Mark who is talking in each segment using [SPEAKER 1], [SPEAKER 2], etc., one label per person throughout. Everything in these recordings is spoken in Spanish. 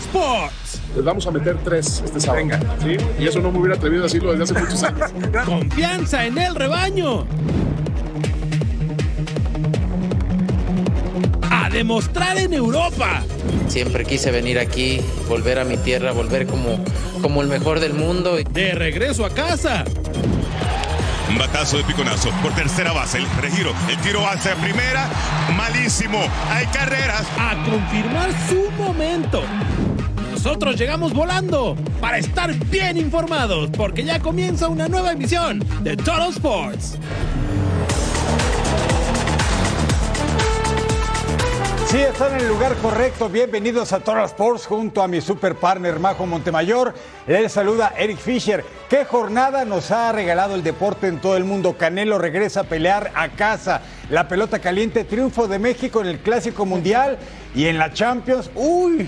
[SPEAKER 1] Sports.
[SPEAKER 2] Les vamos a meter tres este sábado. ¿sí? Y eso no me hubiera atrevido a decirlo desde hace muchos años.
[SPEAKER 1] Confianza en el rebaño. A demostrar en Europa.
[SPEAKER 3] Siempre quise venir aquí, volver a mi tierra, volver como, como el mejor del mundo.
[SPEAKER 1] De regreso a casa.
[SPEAKER 4] Un batazo de piconazo por tercera base. El regiro. El tiro hacia primera. Malísimo. Hay carreras.
[SPEAKER 1] A confirmar su momento. Nosotros llegamos volando para estar bien informados porque ya comienza una nueva emisión de Total Sports.
[SPEAKER 5] Sí, están en el lugar correcto. Bienvenidos a Total Sports junto a mi super partner Majo Montemayor. Les saluda Eric Fisher. ¿Qué jornada nos ha regalado el deporte en todo el mundo? Canelo regresa a pelear a casa. La pelota caliente, triunfo de México en el Clásico Mundial y en la Champions. ¡Uy!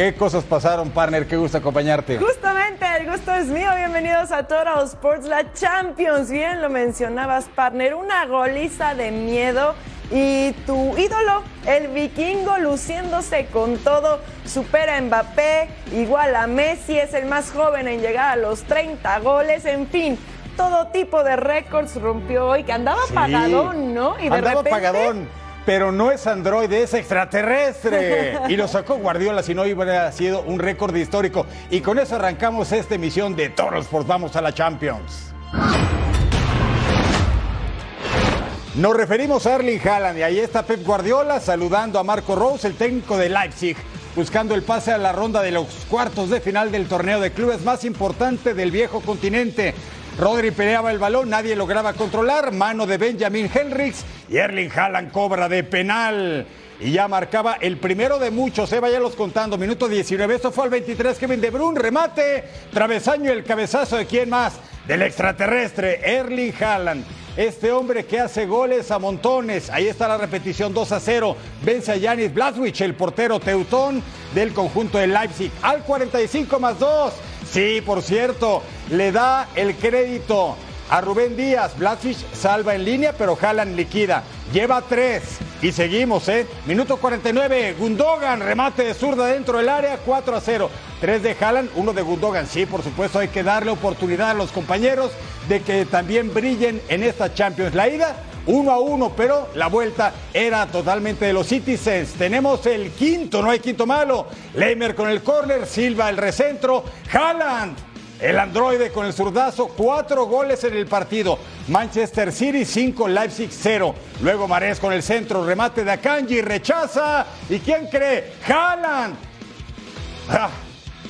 [SPEAKER 5] ¿Qué cosas pasaron, partner? Qué gusto acompañarte.
[SPEAKER 6] Justamente, el gusto es mío. Bienvenidos a Total Sports, la Champions. Bien lo mencionabas, partner. Una goliza de miedo. Y tu ídolo, el vikingo, luciéndose con todo, supera a Mbappé, igual a Messi, es el más joven en llegar a los 30 goles, en fin, todo tipo de récords rompió hoy, que andaba
[SPEAKER 5] Sí.
[SPEAKER 6] pagadón, ¿no? Y de
[SPEAKER 5] Andaba
[SPEAKER 6] repente,
[SPEAKER 5] pagadón. Pero no es androide, es extraterrestre. Y lo sacó Guardiola, si no hubiera sido un récord histórico. Y con eso arrancamos esta emisión de Total Sports. Vamos a la Champions. Nos referimos a Erling Haaland y ahí está Pep Guardiola saludando a Marco Rose, el técnico de Leipzig, buscando el pase a la ronda de los cuartos de final del torneo de clubes más importante del viejo continente. Rodri peleaba el balón, nadie lograba controlar, mano de Benjamin Henriks y Erling Haaland cobra de penal. Y ya marcaba el primero de muchos, eh, los contando, minuto 19, esto fue al 23, Kevin De Bruyne, remate, travesaño, el cabezazo de quién más, del extraterrestre, Erling Haaland. Este hombre que hace goles a montones. Ahí está la repetición 2 a 0. Vence a Yanis Blaswich, el portero teutón del conjunto de Leipzig. Al 45 más 2. Sí, por cierto, le da el crédito a Rubén Díaz. Blaswich salva en línea, pero Haaland liquida. Lleva 3. Y seguimos, ¿eh? Minuto 49. Gundogan, remate de zurda dentro del área, 4 a 0. 3 de Haaland, 1 de Gundogan. Sí, por supuesto, hay que darle oportunidad a los compañeros de que también brillen en esta Champions. La ida, 1 a 1, pero la vuelta era totalmente de los Citizens. Tenemos el quinto, no hay quinto malo. Leimer con el córner, Silva el recentro, Haaland el androide con el zurdazo, cuatro goles en el partido. Manchester City 5, Leipzig 0. Luego Marés con el centro, remate de Akanji, rechaza. ¿Y quién cree? Haaland. Ah,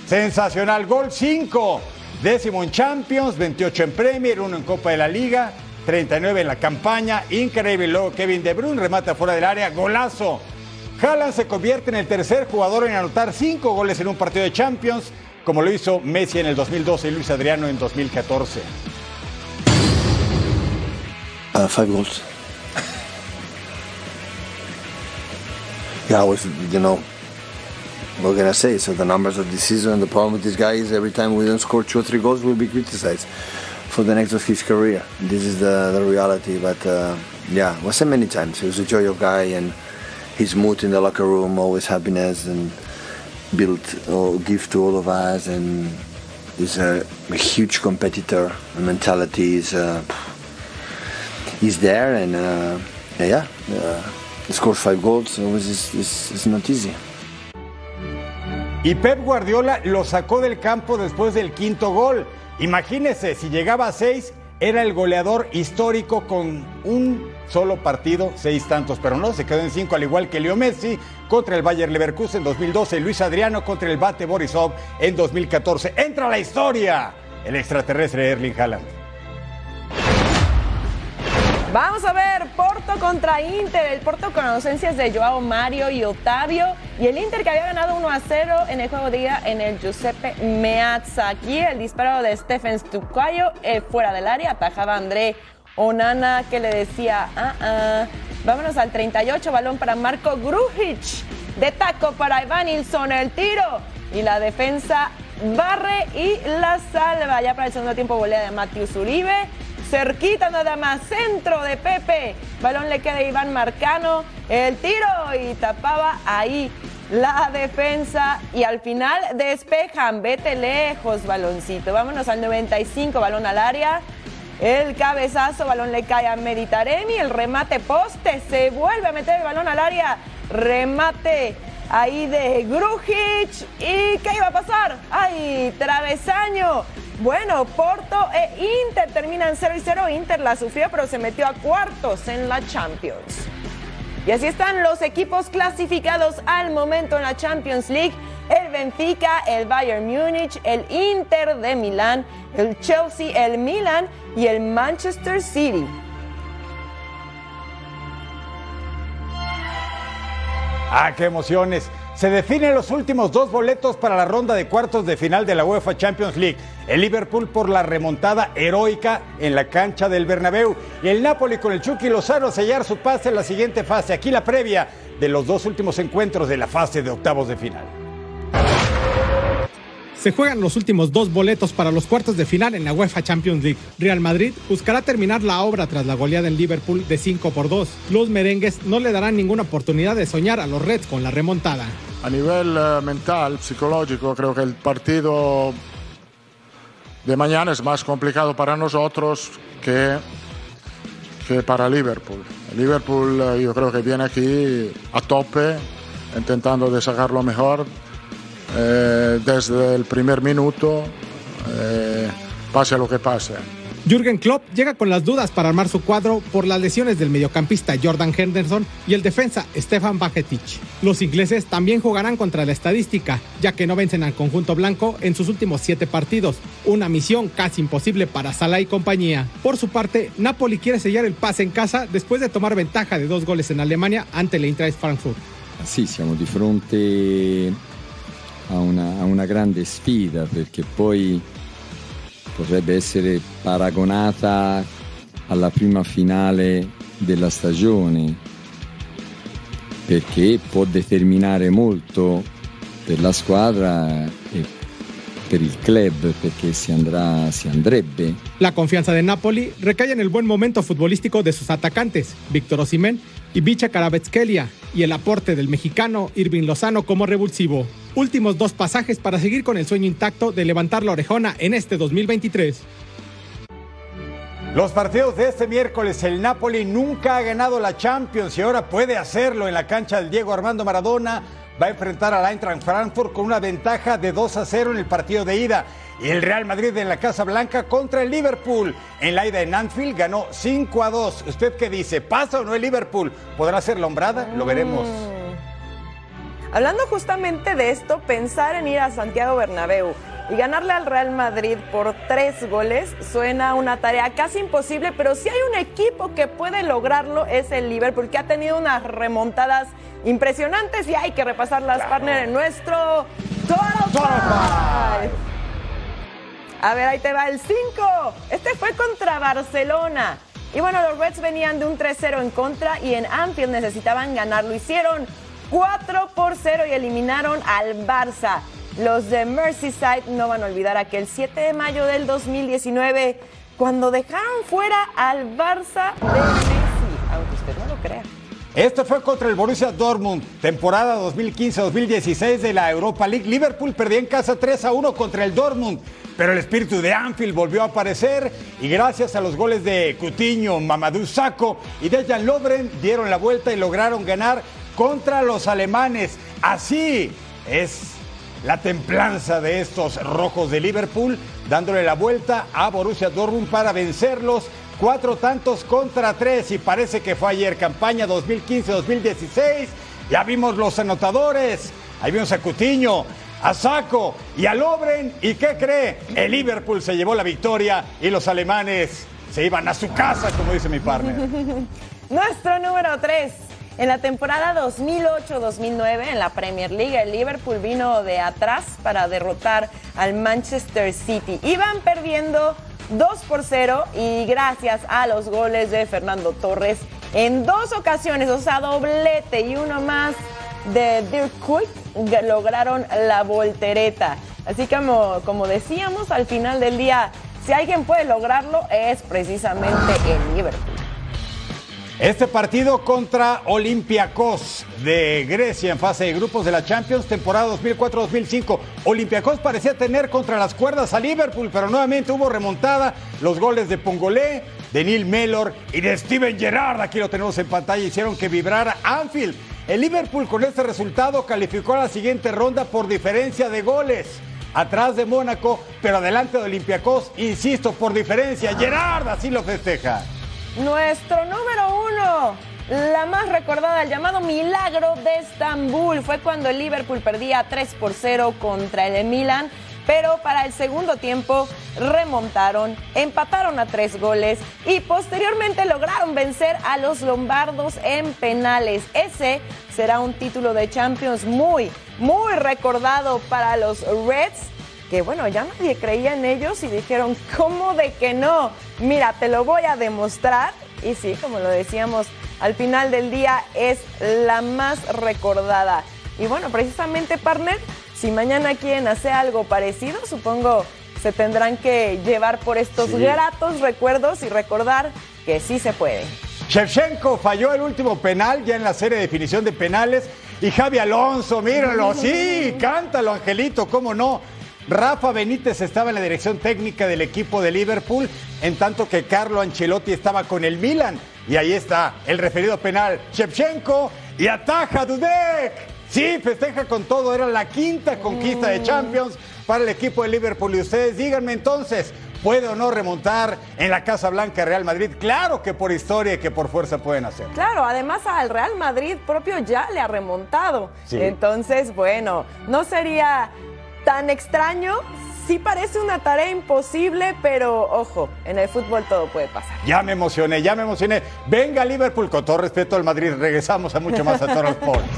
[SPEAKER 5] sensacional, gol 5. Décimo en Champions, 28 en Premier, 1 en Copa de la Liga, 39 en la campaña. Increíble. Luego Kevin De Bruyne remata fuera del área, golazo. Haaland se convierte en el tercer jugador en anotar cinco goles en un partido de Champions, como lo hizo Messi en el 2012 y Luis Adriano en 2014.
[SPEAKER 7] Uh, five goals. yeah, I was, you know, what can I say? So the numbers of the season, the problem with this guy is every time we don't score two or three goals, we'll be criticized for the next of his career. This is the, the reality. But uh, yeah, was said many times, he was a joyous guy and his mood in the locker room, always happiness and built or give to all of us and he's a, a huge competitor. The mentality is uh, he's there and uh, yeah, uh, he scores five goals. It's, it's not easy.
[SPEAKER 5] Y Pep Guardiola lo sacó del campo después del quinto gol. Imagínese, si llegaba a seis, era el goleador histórico con un solo partido, seis tantos, pero no, se quedó en cinco, al igual que Leo Messi contra el Bayer Leverkusen en 2012 y Luis Adriano contra el Bate Borisov en 2014. Entra a la historia el extraterrestre Erling Haaland.
[SPEAKER 6] Vamos a ver, Porto contra Inter. El Porto con ausencias de Joao Mario y Otavio. Y el Inter que había ganado 1 a 0 en el juego de en el Giuseppe Meazza. Aquí el disparo de Stephen Stucayo eh, fuera del área. Atajaba André Onana que le decía, ah, ah. Vámonos al 38, balón para Marco Grujic. De taco para Ivan Nilsson, el tiro. Y la defensa barre y la salva. Ya para el segundo tiempo volea de Matius Uribe cerquita nada más, centro de Pepe, balón le queda a Iván Marcano, el tiro y tapaba ahí la defensa y al final despejan, vete lejos baloncito, vámonos al 95, balón al área, el cabezazo, balón le cae a Meditaremi, el remate poste, se vuelve a meter el balón al área, remate ahí de Grujic. ¿Y qué iba a pasar? ¡Ay, travesaño! Bueno, Porto e Inter terminan 0 y 0. Inter la sufrió, pero se metió a cuartos en la Champions. Y así están los equipos clasificados al momento en la Champions League. El Benfica, el Bayern Múnich, el Inter de Milán, el Chelsea, el Milan y el Manchester City.
[SPEAKER 5] ¡Ah, qué emociones! Se definen los últimos dos boletos para la ronda de cuartos de final de la UEFA Champions League. El Liverpool por la remontada heroica en la cancha del Bernabéu y el Napoli con el Chucky Lozano sellar su pase en la siguiente fase. Aquí la previa de los dos últimos encuentros de la fase de octavos de final.
[SPEAKER 1] Se juegan los últimos dos boletos para los cuartos de final en la UEFA Champions League. Real Madrid buscará terminar la obra tras la goleada en Liverpool de 5 por 2. Los merengues no le darán ninguna oportunidad de soñar a los Reds con la remontada.
[SPEAKER 2] A nivel eh, mental, psicológico, creo que el partido de mañana es más complicado para nosotros que, que para Liverpool. Liverpool eh, yo creo que viene aquí a tope, intentando de sacar lo mejor eh, desde el primer minuto, eh, pase lo que pase.
[SPEAKER 1] Jürgen Klopp llega con las dudas para armar su cuadro por las lesiones del mediocampista Jordan Henderson y el defensa Stefan Bajetic. Los ingleses también jugarán contra la estadística, ya que no vencen al conjunto blanco en sus últimos siete partidos, una misión casi imposible para Salah y compañía. Por su parte, Napoli quiere sellar el pase en casa después de tomar ventaja de dos goles en Alemania ante el Eintracht Frankfurt.
[SPEAKER 8] Sì, siamo di fronte a una, a una grande sfida perché poi potrebbe essere paragonata alla prima finale della stagione perché può determinare molto per la squadra e per il club perché si, andrà, si andrebbe.
[SPEAKER 1] La confianza de Napoli recae en el buen momento futbolístico de sus atacantes, Víctor Osimhen y Bicha Karabetskelia, y el aporte del mexicano Irving Lozano como revulsivo. Últimos dos pasajes para seguir con el sueño intacto de levantar la orejona en este 2023.
[SPEAKER 5] Los partidos de este miércoles, el Napoli nunca ha ganado la Champions y ahora puede hacerlo en la cancha del Diego Armando Maradona. Va a enfrentar al Eintracht Frankfurt con una ventaja de 2 a 0 en el partido de ida. Y el Real Madrid en la Casa Blanca contra el Liverpool. En la ida en Anfield ganó 5 a 2. ¿Usted qué dice? ¿Pasa o no el Liverpool? ¿Podrá ser lombrada? Lo veremos.
[SPEAKER 6] Hablando justamente de esto, pensar en ir a Santiago Bernabéu y ganarle al Real Madrid por tres goles suena una tarea casi imposible, pero si hay un equipo que puede lograrlo es el Liverpool, que ha tenido unas remontadas impresionantes y hay que repasar las partners en nuestro Total Five. A ver, ahí te va el 5. Este fue contra Barcelona. Y bueno, los Reds venían de un 3-0 en contra y en Anfield necesitaban ganar. Lo hicieron 4 por 0 y eliminaron al Barça. Los de Merseyside no van a olvidar aquel 7 de mayo del 2019 cuando dejaron fuera al Barça de Messi, aunque usted no lo crea.
[SPEAKER 5] Esto fue contra el Borussia Dortmund, temporada 2015-2016 de la Europa League. Liverpool perdía en casa 3 a 1 contra el Dortmund, pero el espíritu de Anfield volvió a aparecer y gracias a los goles de Coutinho, Mamadou Sakho y Dejan Lovren dieron la vuelta y lograron ganar contra los alemanes. Así es la templanza de estos rojos de Liverpool, dándole la vuelta a Borussia Dortmund para vencerlos. Cuatro tantos contra tres y parece que fue ayer, campaña 2015-2016. Ya vimos los anotadores. Ahí vimos a Cutiño, a y a Lobren. ¿Y qué cree? El Liverpool se llevó la victoria y los alemanes se iban a su casa, como dice mi partner.
[SPEAKER 6] Nuestro número 3. En la temporada 2008-2009 en la Premier League, el Liverpool vino de atrás para derrotar al Manchester City. Iban perdiendo 2 por 0 y gracias a los goles de Fernando Torres en dos ocasiones, o sea, doblete y uno más de Dirk Kuyt, lograron la voltereta. Así como, como decíamos, al final del día, si alguien puede lograrlo, es precisamente el Liverpool.
[SPEAKER 5] Este partido contra Olympiacos de Grecia en fase de grupos de la Champions, temporada 2004-2005. Olympiacos parecía tener contra las cuerdas a Liverpool, pero nuevamente hubo remontada. Los goles de Pongolé, de Neil Mellor y de Steven Gerrard, aquí lo tenemos en pantalla, hicieron que vibrara Anfield. El Liverpool con este resultado calificó a la siguiente ronda por diferencia de goles. Atrás de Mónaco, pero adelante de Olympiacos, insisto, por diferencia. Gerard así lo festeja.
[SPEAKER 6] Nuestro número uno, la más recordada, el llamado Milagro de Estambul, fue cuando el Liverpool perdía 3 por 0 contra el Milan, pero para el segundo tiempo remontaron, empataron a tres goles y posteriormente lograron vencer a los lombardos en penales. Ese será un título de Champions muy, muy recordado para los Reds que bueno, ya nadie creía en ellos y dijeron, ¿cómo de que no? Mira, te lo voy a demostrar. Y sí, como lo decíamos, al final del día es la más recordada. Y bueno, precisamente, partner, si mañana quieren hacer algo parecido, supongo se tendrán que llevar por estos gratos recuerdos y recordar que sí se puede.
[SPEAKER 5] Shevchenko falló el último penal ya en la serie de definición de penales. Y Javi Alonso, míralo, sí, cántalo, Angelito, cómo no. Rafa Benítez estaba en la dirección técnica del equipo de Liverpool, en tanto que Carlo Ancelotti estaba con el Milan. Y ahí está el referido penal, Shevchenko y ataja Dudek. Sí, festeja con todo, era la quinta conquista de Champions para el equipo de Liverpool. Y ustedes díganme entonces, ¿puede o no remontar en la Casa Blanca Real Madrid? Claro que por historia y que por fuerza pueden hacer.
[SPEAKER 6] Claro, además al Real Madrid propio ya le ha remontado. Entonces, bueno, no sería tan extraño. Sí parece una tarea imposible, pero ojo, en el fútbol todo puede pasar.
[SPEAKER 5] Ya me emocioné, ya me emocioné. Venga Liverpool, con todo respeto al Madrid, regresamos a mucho más a Toro Sports.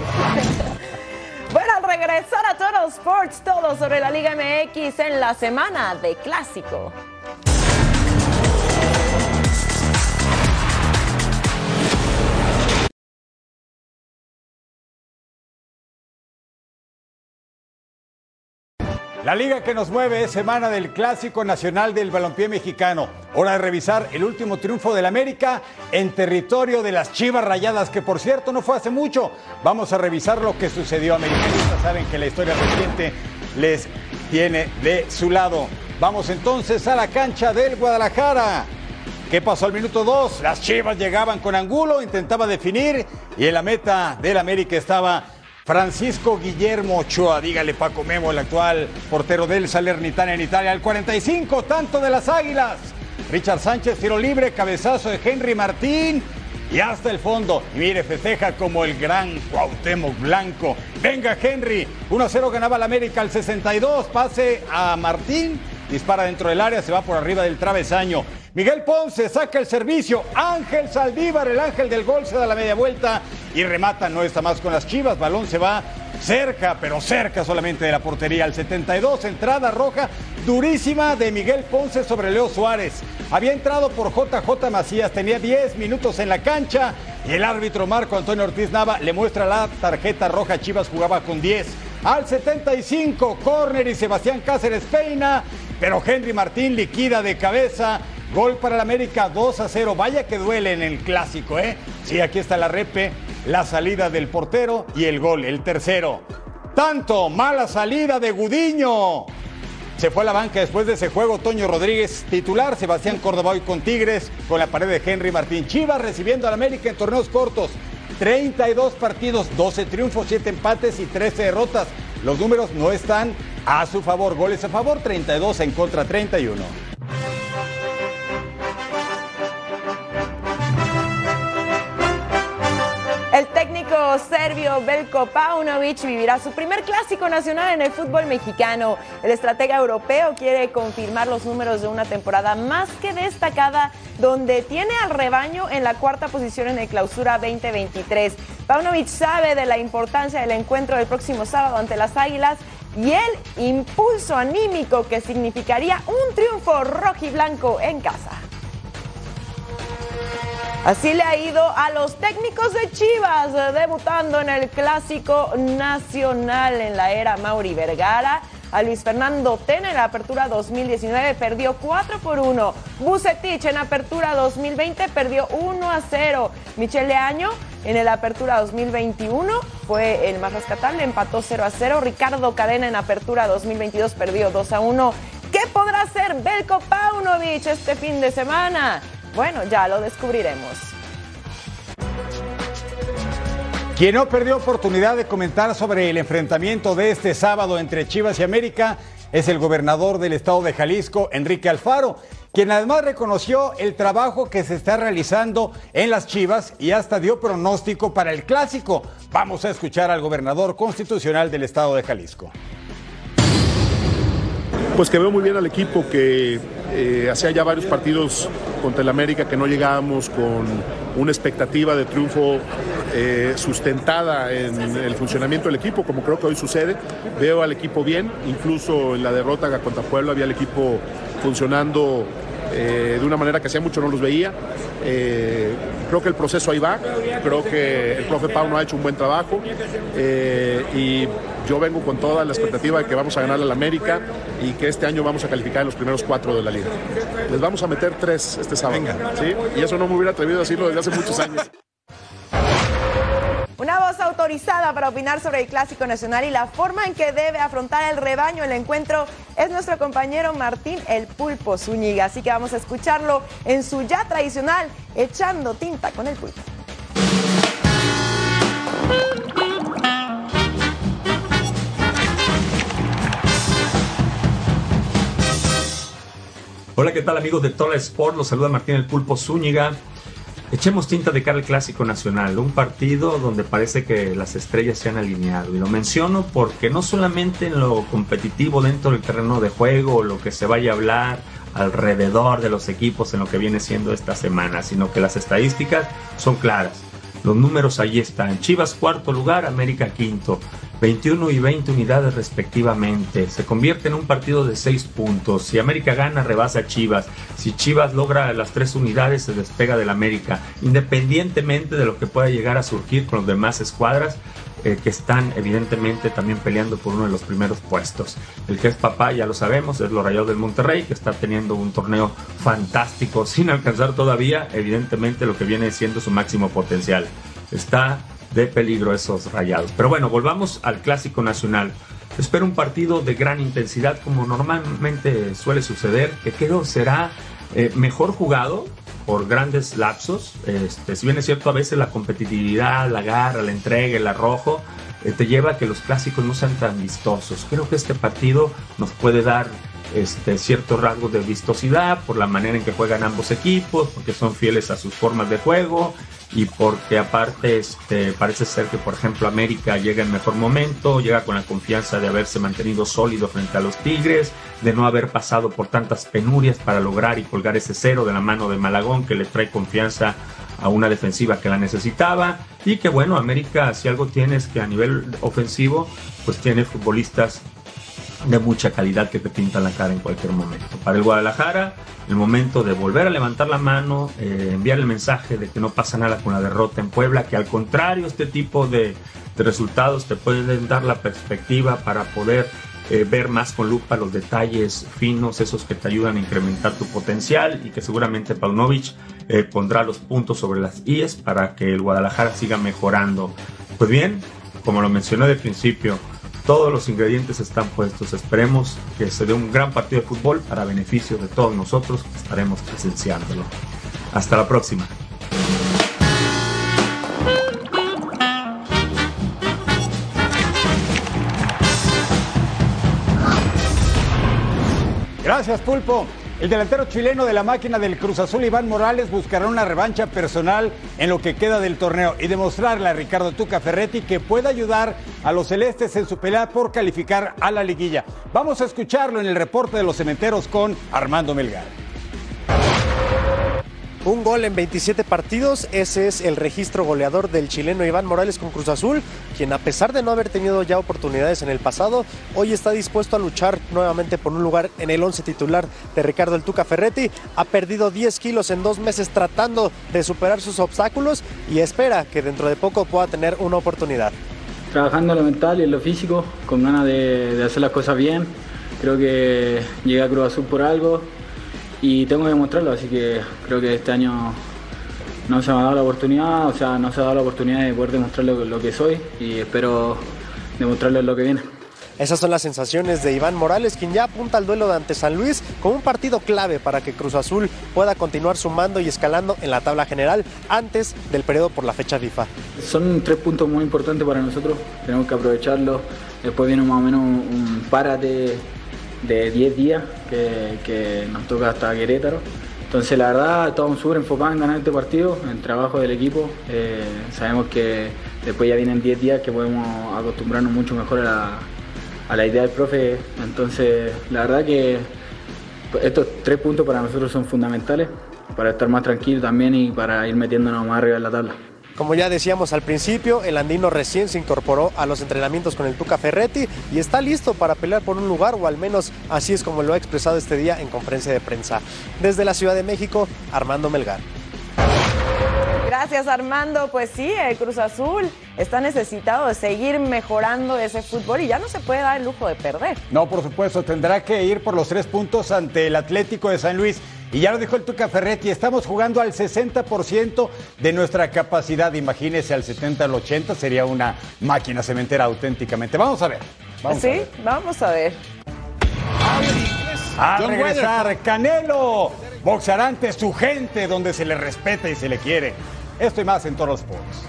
[SPEAKER 6] bueno, al regresar a Toro Sports, todo sobre la Liga MX en la semana de Clásico.
[SPEAKER 5] La liga que nos mueve es semana del Clásico Nacional del Balompié Mexicano. Hora de revisar el último triunfo del América en territorio de las Chivas Rayadas, que por cierto no fue hace mucho. Vamos a revisar lo que sucedió. Americanistas saben que la historia reciente les tiene de su lado. Vamos entonces a la cancha del Guadalajara. ¿Qué pasó al minuto 2? Las Chivas llegaban con Angulo, intentaba definir y en la meta del América estaba Francisco Guillermo Ochoa, dígale Paco Memo, el actual portero del Salernitana en Italia, al 45, tanto de las Águilas. Richard Sánchez, tiro libre, cabezazo de Henry Martín y hasta el fondo. Y mire, festeja como el gran Cuauhtémoc Blanco. Venga Henry, 1-0 ganaba el América al 62, pase a Martín, dispara dentro del área, se va por arriba del travesaño. Miguel Ponce saca el servicio. Ángel Saldívar, el ángel del gol, se da la media vuelta y remata. No está más con las chivas. Balón se va cerca, pero cerca solamente de la portería. Al 72, entrada roja durísima de Miguel Ponce sobre Leo Suárez. Había entrado por JJ Macías, tenía 10 minutos en la cancha y el árbitro Marco Antonio Ortiz Nava le muestra la tarjeta roja. Chivas jugaba con 10. Al 75, córner y Sebastián Cáceres peina, pero Henry Martín liquida de cabeza Gol para el América 2 a 0. Vaya que duele en el clásico, ¿eh? Sí, aquí está la repe, la salida del portero y el gol, el tercero. Tanto, mala salida de Gudiño. Se fue a la banca después de ese juego Toño Rodríguez titular, Sebastián Córdoba hoy con Tigres, con la pared de Henry Martín Chivas recibiendo al América en torneos cortos. 32 partidos, 12 triunfos, 7 empates y 13 derrotas. Los números no están a su favor. Goles a favor, 32 en contra, 31.
[SPEAKER 6] Belko Paunovic vivirá su primer clásico nacional en el fútbol mexicano. El estratega europeo quiere confirmar los números de una temporada más que destacada, donde tiene al rebaño en la cuarta posición en el clausura 2023. Paunovic sabe de la importancia del encuentro del próximo sábado ante las Águilas y el impulso anímico que significaría un triunfo rojiblanco en casa. Así le ha ido a los técnicos de Chivas, debutando en el Clásico Nacional en la era Mauri Vergara. A Luis Fernando Tena en la Apertura 2019 perdió 4 por 1. Bucetich en Apertura 2020 perdió 1 a 0. Michele Año en la Apertura 2021 fue el más rescatable, empató 0 a 0. Ricardo Cadena en Apertura 2022 perdió 2 a 1. ¿Qué podrá hacer Belko Paunovic este fin de semana? Bueno, ya lo descubriremos.
[SPEAKER 5] Quien no perdió oportunidad de comentar sobre el enfrentamiento de este sábado entre Chivas y América es el gobernador del estado de Jalisco, Enrique Alfaro, quien además reconoció el trabajo que se está realizando en las Chivas y hasta dio pronóstico para el clásico. Vamos a escuchar al gobernador constitucional del estado de Jalisco.
[SPEAKER 9] Pues que veo muy bien al equipo que eh, hacía ya varios partidos contra el América que no llegábamos con una expectativa de triunfo eh, sustentada en el funcionamiento del equipo, como creo que hoy sucede. Veo al equipo bien, incluso en la derrota contra Puebla había el equipo funcionando eh, de una manera que hacía mucho no los veía. Eh, creo que el proceso ahí va, creo que el profe Pau no ha hecho un buen trabajo y yo vengo con toda la expectativa de que vamos a ganar al América y que este año vamos a calificar en los primeros cuatro de la liga. Les vamos a meter tres este sábado. ¿sí? Y eso no me hubiera atrevido a decirlo desde hace muchos años.
[SPEAKER 6] Una voz autorizada para opinar sobre el Clásico Nacional y la forma en que debe afrontar el rebaño el encuentro es nuestro compañero Martín El Pulpo Zúñiga. Así que vamos a escucharlo en su ya tradicional Echando Tinta con el Pulpo.
[SPEAKER 10] Hola, ¿qué tal amigos de Tola Sport? Los saluda Martín El Pulpo Zúñiga. Echemos tinta de cara al Clásico Nacional, un partido donde parece que las estrellas se han alineado. Y lo menciono porque no solamente en lo competitivo dentro del terreno de juego, lo que se vaya a hablar alrededor de los equipos en lo que viene siendo esta semana, sino que las estadísticas son claras. Los números ahí están. Chivas cuarto lugar, América quinto. 21 y 20 unidades respectivamente. Se convierte en un partido de 6 puntos. Si América gana, rebasa a Chivas. Si Chivas logra las 3 unidades, se despega del América. Independientemente de lo que pueda llegar a surgir con los demás escuadras, eh, que están evidentemente también peleando por uno de los primeros puestos. El que es papá, ya lo sabemos, es los Rayados del Monterrey, que está teniendo un torneo fantástico sin alcanzar todavía, evidentemente, lo que viene siendo su máximo potencial. Está de peligro esos rayados. Pero bueno, volvamos al clásico nacional. Espero un partido de gran intensidad como normalmente suele suceder, que creo será eh, mejor jugado por grandes lapsos. Este, si bien es cierto, a veces la competitividad, la garra, la entrega, el arrojo, eh, te lleva a que los clásicos no sean tan vistosos. Creo que este partido nos puede dar este, ciertos rasgos de vistosidad por la manera en que juegan ambos equipos, porque son fieles a sus formas de juego y porque aparte este, parece ser que por ejemplo América llega en mejor momento, llega con la confianza de haberse mantenido sólido frente a los Tigres, de no haber pasado por tantas penurias para lograr y colgar ese cero de la mano de Malagón que le trae confianza a una defensiva que la necesitaba. Y que bueno, América si algo tiene es que a nivel ofensivo pues tiene futbolistas de mucha calidad que te pintan la cara en cualquier momento. Para el Guadalajara, el momento de volver a levantar la mano, eh, enviar el mensaje de que no pasa nada con la derrota en Puebla, que al contrario, este tipo de, resultados te pueden dar la perspectiva para poder eh, ver más con lupa los detalles finos, esos que te ayudan a incrementar tu potencial y que seguramente Paunovic eh, pondrá los puntos sobre las IES para que el Guadalajara siga mejorando. Pues bien, como lo mencioné de principio, todos los ingredientes están puestos. Esperemos que se dé un gran partido de fútbol para beneficio de todos nosotros que estaremos presenciándolo. Hasta la próxima.
[SPEAKER 5] Gracias, Pulpo. El delantero chileno de la máquina del Cruz Azul, Iván Morales, buscará una revancha personal en lo que queda del torneo y demostrarle a Ricardo Tuca Ferretti que puede ayudar a los celestes en su pelea por calificar a la liguilla. Vamos a escucharlo en el reporte de los cementeros con Armando Melgar.
[SPEAKER 11] Un gol en 27 partidos, ese es el registro goleador del chileno Iván Morales con Cruz Azul, quien a pesar de no haber tenido ya oportunidades en el pasado, hoy está dispuesto a luchar nuevamente por un lugar en el 11 titular de Ricardo El Tuca Ferretti. Ha perdido 10 kilos en dos meses tratando de superar sus obstáculos y espera que dentro de poco pueda tener una oportunidad.
[SPEAKER 12] Trabajando en lo mental y en lo físico, con ganas de, de hacer las cosas bien. Creo que llegué a Cruz Azul por algo, y tengo que demostrarlo, así que creo que este año no se me ha dado la oportunidad, o sea, no se ha dado la oportunidad de poder demostrar lo, que soy y espero demostrarlo en lo que viene.
[SPEAKER 11] Esas son las sensaciones de Iván Morales, quien ya apunta al duelo de ante San Luis como un partido clave para que Cruz Azul pueda continuar sumando y escalando en la tabla general antes del periodo por la fecha FIFA.
[SPEAKER 12] Son tres puntos muy importantes para nosotros, tenemos que aprovecharlo. Después viene más o menos un párate de 10 días que, nos toca hasta Querétaro. Entonces la verdad estamos súper enfocados en ganar este partido, en el trabajo del equipo. Eh, sabemos que después ya vienen 10 días que podemos acostumbrarnos mucho mejor a la, idea del profe. Entonces la verdad que estos tres puntos para nosotros son fundamentales para estar más tranquilos también y para ir metiéndonos más arriba en la tabla.
[SPEAKER 11] Como ya decíamos al principio, el andino recién se incorporó a los entrenamientos con el Tuca Ferretti y está listo para pelear por un lugar, o al menos así es como lo ha expresado este día en conferencia de prensa. Desde la Ciudad de México, Armando Melgar.
[SPEAKER 6] Gracias Armando, pues sí, el Cruz Azul está necesitado de seguir mejorando ese fútbol y ya no se puede dar el lujo de perder.
[SPEAKER 5] No, por supuesto, tendrá que ir por los tres puntos ante el Atlético de San Luis. Y ya lo dijo el Tuca Ferretti, estamos jugando al 60% de nuestra capacidad. Imagínese al 70, al 80, sería una máquina cementera auténticamente. Vamos a ver.
[SPEAKER 6] sí, vamos a ver.
[SPEAKER 5] A regresar, Canelo, boxarante, su gente, donde se le respeta y se le quiere. Esto y más en todos los Sports.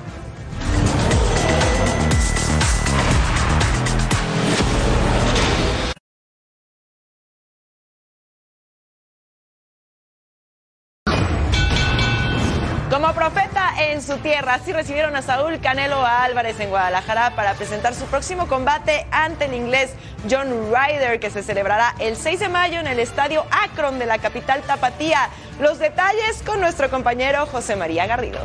[SPEAKER 6] En su tierra, así recibieron a Saúl Canelo Álvarez en Guadalajara para presentar su próximo combate ante el inglés John Ryder, que se celebrará el 6 de mayo en el estadio Akron de la capital Tapatía. Los detalles con nuestro compañero José María Garrido.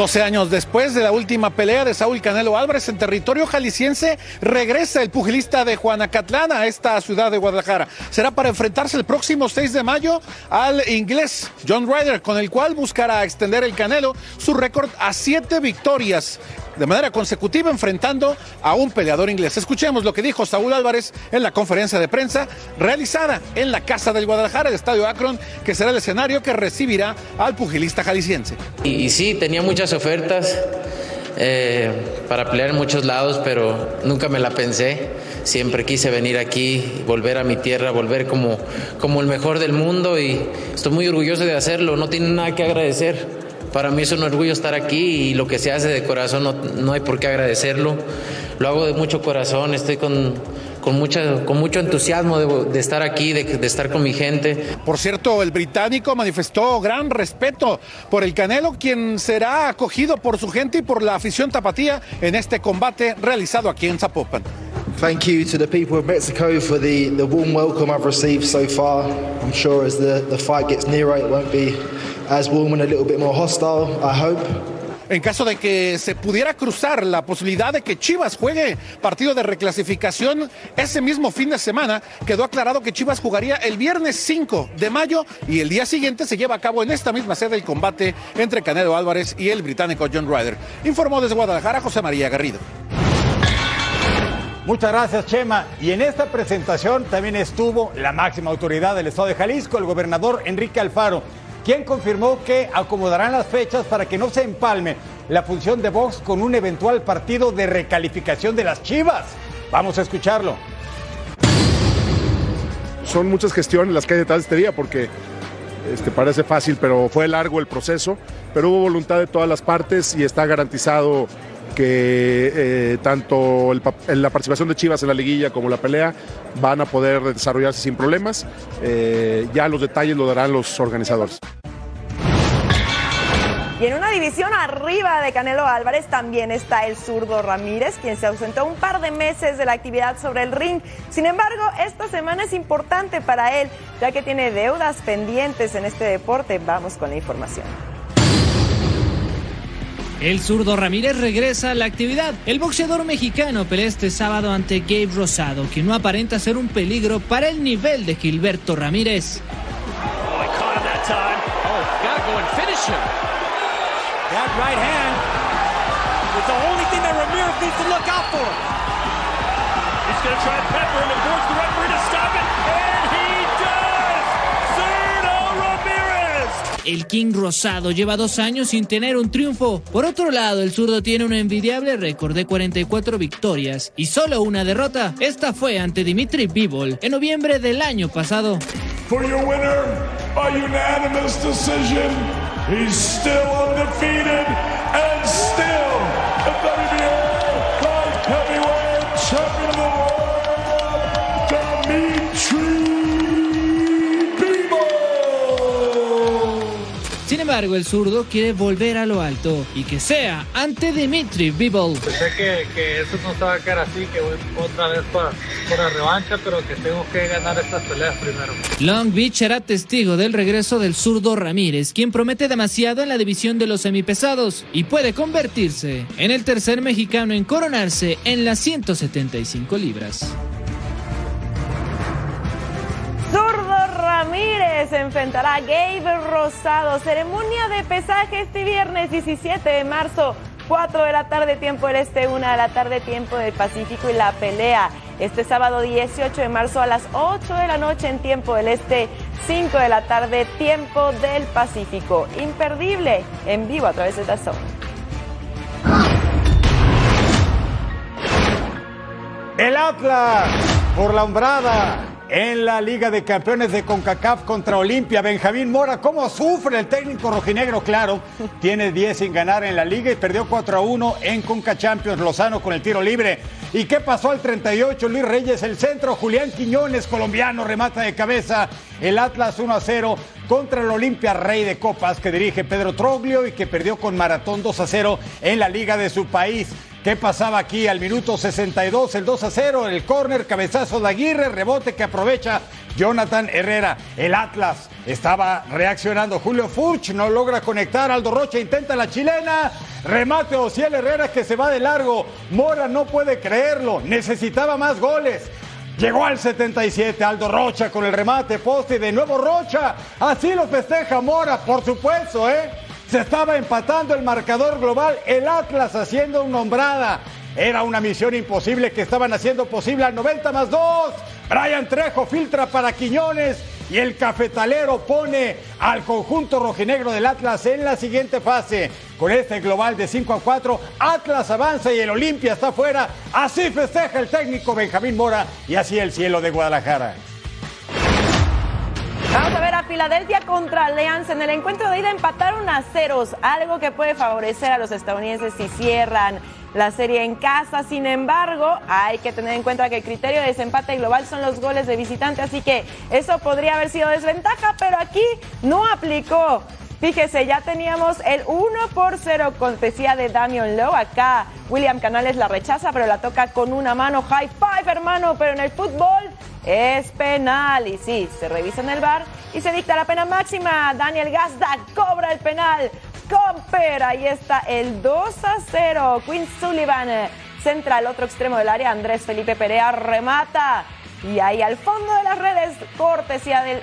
[SPEAKER 13] 12 años después de la última pelea de Saúl Canelo Álvarez en territorio jalisciense, regresa el pugilista de Juanacatlán a esta ciudad de Guadalajara. Será para enfrentarse el próximo 6 de mayo al inglés John Ryder, con el cual buscará extender el Canelo su récord a siete victorias de manera consecutiva enfrentando a un peleador inglés. Escuchemos lo que dijo Saúl Álvarez en la conferencia de prensa realizada en la Casa del Guadalajara, el Estadio Akron, que será el escenario que recibirá al pugilista jalisciense.
[SPEAKER 3] Y, sí, tenía muchas ofertas eh, para pelear en muchos lados, pero nunca me la pensé. Siempre quise venir aquí, volver a mi tierra, volver como, como el mejor del mundo y estoy muy orgulloso de hacerlo. No tiene nada que agradecer para mí es un orgullo estar aquí y lo que se hace de corazón no, hay por qué agradecerlo. Lo hago de mucho corazón, estoy con, con, mucha, con mucho entusiasmo de, estar aquí, de, de, estar con mi gente.
[SPEAKER 13] Por cierto, el británico manifestó gran respeto por el Canelo, quien será acogido por su gente y por la afición tapatía en este combate realizado aquí en Zapopan.
[SPEAKER 14] Thank you to the people of Mexico for the, the warm welcome I've received so far. I'm sure as the, the fight gets nearer, it won't be as and a little bit more hostile, I hope.
[SPEAKER 13] En caso de que se pudiera cruzar la posibilidad de que Chivas juegue partido de reclasificación ese mismo fin de semana, quedó aclarado que Chivas jugaría el viernes 5 de mayo y el día siguiente se lleva a cabo en esta misma sede el combate entre Canelo Álvarez y el británico John Ryder. Informó desde Guadalajara José María Garrido.
[SPEAKER 5] Muchas gracias, Chema. Y en esta presentación también estuvo la máxima autoridad del Estado de Jalisco, el gobernador Enrique Alfaro quien confirmó que acomodarán las fechas para que no se empalme la función de Vox con un eventual partido de recalificación de las Chivas. Vamos a escucharlo.
[SPEAKER 9] Son muchas gestiones las que hay detrás de este día porque este, parece fácil, pero fue largo el proceso, pero hubo voluntad de todas las partes y está garantizado que eh, tanto el la participación de Chivas en la liguilla como la pelea van a poder desarrollarse sin problemas. Eh, ya los detalles lo darán los organizadores.
[SPEAKER 6] Y en una división arriba de Canelo Álvarez también está el zurdo Ramírez, quien se ausentó un par de meses de la actividad sobre el ring. Sin embargo, esta semana es importante para él, ya que tiene deudas pendientes en este deporte. Vamos con la información.
[SPEAKER 15] El zurdo Ramírez regresa a la actividad. El boxeador mexicano pelea este sábado ante Gabe Rosado, que no aparenta ser un peligro para el nivel de Gilberto Ramírez.
[SPEAKER 16] Caught him that time. Oh,
[SPEAKER 15] El King Rosado lleva dos años sin tener un triunfo. Por otro lado, el zurdo tiene un envidiable récord de 44 victorias y solo una derrota. Esta fue ante Dimitri Bivol en noviembre del año pasado.
[SPEAKER 17] For your winner, a unanimous decision, he's still undefeated and still
[SPEAKER 15] Sin embargo, el zurdo quiere volver a lo alto y que sea ante Dimitri Bivol.
[SPEAKER 18] Pensé que, que eso no se va a quedar así, que voy otra vez para, para revancha, pero que tengo que ganar estas peleas primero.
[SPEAKER 15] Long Beach será testigo del regreso del zurdo Ramírez, quien promete demasiado en la división de los semipesados y puede convertirse en el tercer mexicano en coronarse en las 175 libras.
[SPEAKER 6] Ramírez enfrentará a Gabe Rosado. Ceremonia de pesaje este viernes 17 de marzo. 4 de la tarde tiempo del este, 1 de la tarde tiempo del Pacífico y la pelea este sábado 18 de marzo a las 8 de la noche en tiempo del este, 5 de la tarde tiempo del Pacífico. Imperdible en vivo a través de Dazón.
[SPEAKER 5] El Atlas por la hombrada en la Liga de Campeones de CONCACAF contra Olimpia. Benjamín Mora, ¿cómo sufre el técnico rojinegro? Claro, tiene 10 sin ganar en la liga y perdió 4 a 1 en Conca Champions Lozano con el tiro libre. ¿Y qué pasó al 38? Luis Reyes, el centro, Julián Quiñones, colombiano, remata de cabeza. El Atlas 1 a 0 contra el Olimpia Rey de Copas que dirige Pedro Troglio y que perdió con Maratón 2 a 0 en la liga de su país. ¿Qué pasaba aquí al minuto 62? El 2 a 0, el córner, cabezazo de Aguirre, rebote que aprovecha Jonathan Herrera. El Atlas estaba reaccionando. Julio Furch no logra conectar. Aldo Rocha intenta la chilena. Remate Ociel Herrera que se va de largo. Mora no puede creerlo. Necesitaba más goles. Llegó al 77, Aldo Rocha con el remate, poste de nuevo Rocha. Así lo festeja Mora, por supuesto, ¿eh? Se estaba empatando el marcador global, el Atlas haciendo una hombrada. Era una misión imposible que estaban haciendo posible al 90 más 2. Brian Trejo filtra para Quiñones y el cafetalero pone al conjunto rojinegro del Atlas en la siguiente fase. Con este global de 5 a 4, Atlas avanza y el Olimpia está fuera. Así festeja el técnico Benjamín Mora y así el cielo de Guadalajara.
[SPEAKER 6] Vamos a ver a Filadelfia contra Alianza. En el encuentro de ida empataron a ceros, algo que puede favorecer a los estadounidenses si cierran la serie en casa. Sin embargo, hay que tener en cuenta que el criterio de desempate global son los goles de visitante, así que eso podría haber sido desventaja, pero aquí no aplicó. Fíjese, ya teníamos el 1 por 0 cortesía de Damian Lowe. Acá William Canales la rechaza, pero la toca con una mano. High five, hermano, pero en el fútbol es penal. Y sí, se revisa en el bar y se dicta la pena máxima. Daniel Gazda cobra el penal. Comper, ahí está el 2 a 0. Quinn Sullivan eh, centra al otro extremo del área. Andrés Felipe Perea remata. Y ahí al fondo de las redes, cortesía del